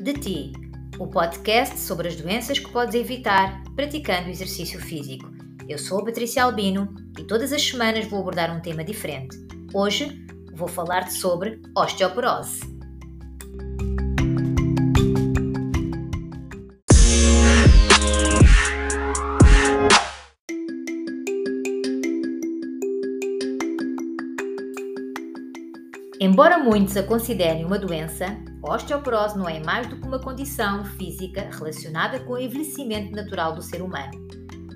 de Ti, o podcast sobre as doenças que podes evitar praticando exercício físico. Eu sou a Patrícia Albino e todas as semanas vou abordar um tema diferente. Hoje vou falar-te sobre osteoporose. Embora muitos a considerem uma doença, a osteoporose não é mais do que uma condição física relacionada com o envelhecimento natural do ser humano.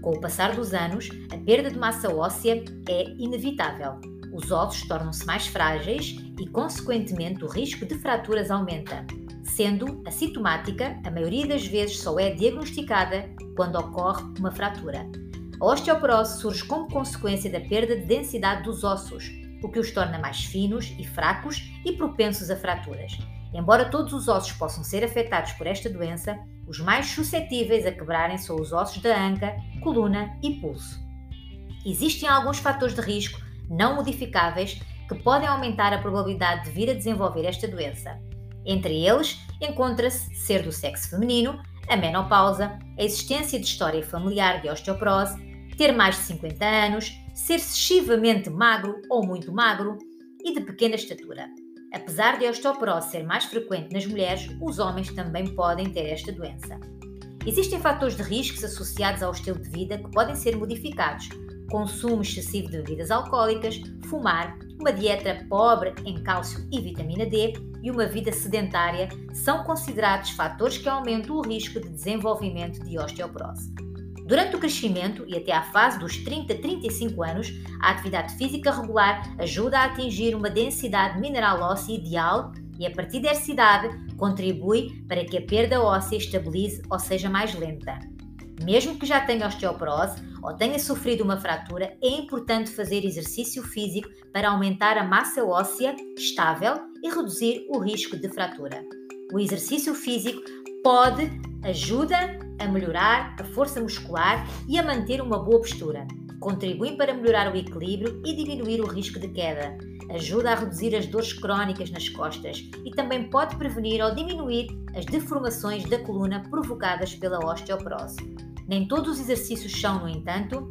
Com o passar dos anos, a perda de massa óssea é inevitável. Os ossos tornam-se mais frágeis e, consequentemente, o risco de fraturas aumenta. Sendo assintomática, a maioria das vezes só é diagnosticada quando ocorre uma fratura. A osteoporose surge como consequência da perda de densidade dos ossos, o que os torna mais finos e fracos e propensos a fraturas. Embora todos os ossos possam ser afetados por esta doença, os mais suscetíveis a quebrarem são os ossos da anca, coluna e pulso. Existem alguns fatores de risco não modificáveis que podem aumentar a probabilidade de vir a desenvolver esta doença. Entre eles, encontra-se ser do sexo feminino, a menopausa, a existência de história familiar de osteoporose, ter mais de 50 anos, ser excessivamente magro ou muito magro e de pequena estatura. Apesar de a osteoporose ser mais frequente nas mulheres, os homens também podem ter esta doença. Existem fatores de riscos associados ao estilo de vida que podem ser modificados. Consumo excessivo de bebidas alcoólicas, fumar, uma dieta pobre em cálcio e vitamina D e uma vida sedentária são considerados fatores que aumentam o risco de desenvolvimento de osteoporose. Durante o crescimento e até à fase dos 30 a 35 anos, a atividade física regular ajuda a atingir uma densidade mineral óssea ideal e, a partir dessa idade, contribui para que a perda óssea estabilize ou seja mais lenta. Mesmo que já tenha osteoporose ou tenha sofrido uma fratura, é importante fazer exercício físico para aumentar a massa óssea estável e reduzir o risco de fratura. O exercício físico pode ajuda a melhorar a força muscular e a manter uma boa postura. Contribui para melhorar o equilíbrio e diminuir o risco de queda. Ajuda a reduzir as dores crónicas nas costas e também pode prevenir ou diminuir as deformações da coluna provocadas pela osteoporose. Nem todos os exercícios são, no entanto,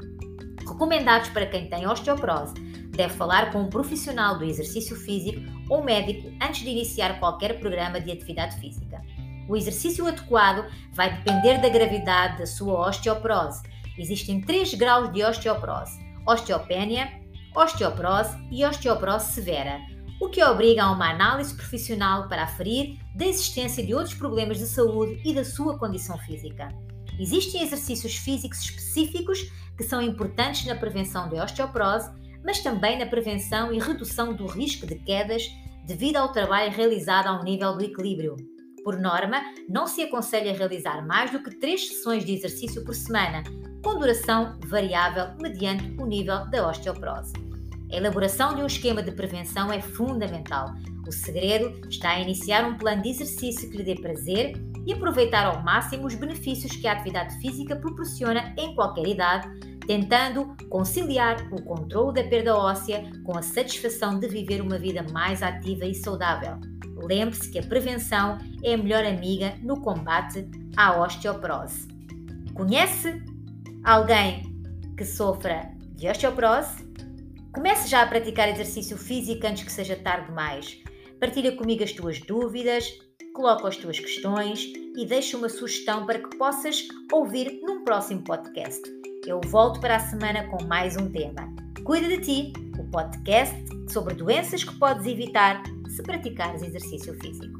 recomendados para quem tem osteoporose. Deve falar com um profissional do exercício físico ou médico antes de iniciar qualquer programa de atividade física. O exercício adequado vai depender da gravidade da sua osteoporose. Existem três graus de osteoporose: osteopénia, osteoporose e osteoporose severa, o que obriga a uma análise profissional para aferir da existência de outros problemas de saúde e da sua condição física. Existem exercícios físicos específicos que são importantes na prevenção de osteoporose, mas também na prevenção e redução do risco de quedas devido ao trabalho realizado ao nível do equilíbrio. Por norma, não se aconselha realizar mais do que três sessões de exercício por semana, com duração variável mediante o nível da osteoporose. A elaboração de um esquema de prevenção é fundamental. O segredo está a iniciar um plano de exercício que lhe dê prazer e aproveitar ao máximo os benefícios que a atividade física proporciona em qualquer idade, tentando conciliar o controle da perda óssea com a satisfação de viver uma vida mais ativa e saudável. Lembre-se que a prevenção é a melhor amiga no combate à osteoporose. Conhece alguém que sofra de osteoporose? Comece já a praticar exercício físico antes que seja tarde demais. Partilha comigo as tuas dúvidas, coloca as tuas questões e deixa uma sugestão para que possas ouvir num próximo podcast. Eu volto para a semana com mais um tema. Cuida de ti, o podcast sobre doenças que podes evitar se praticares exercício físico.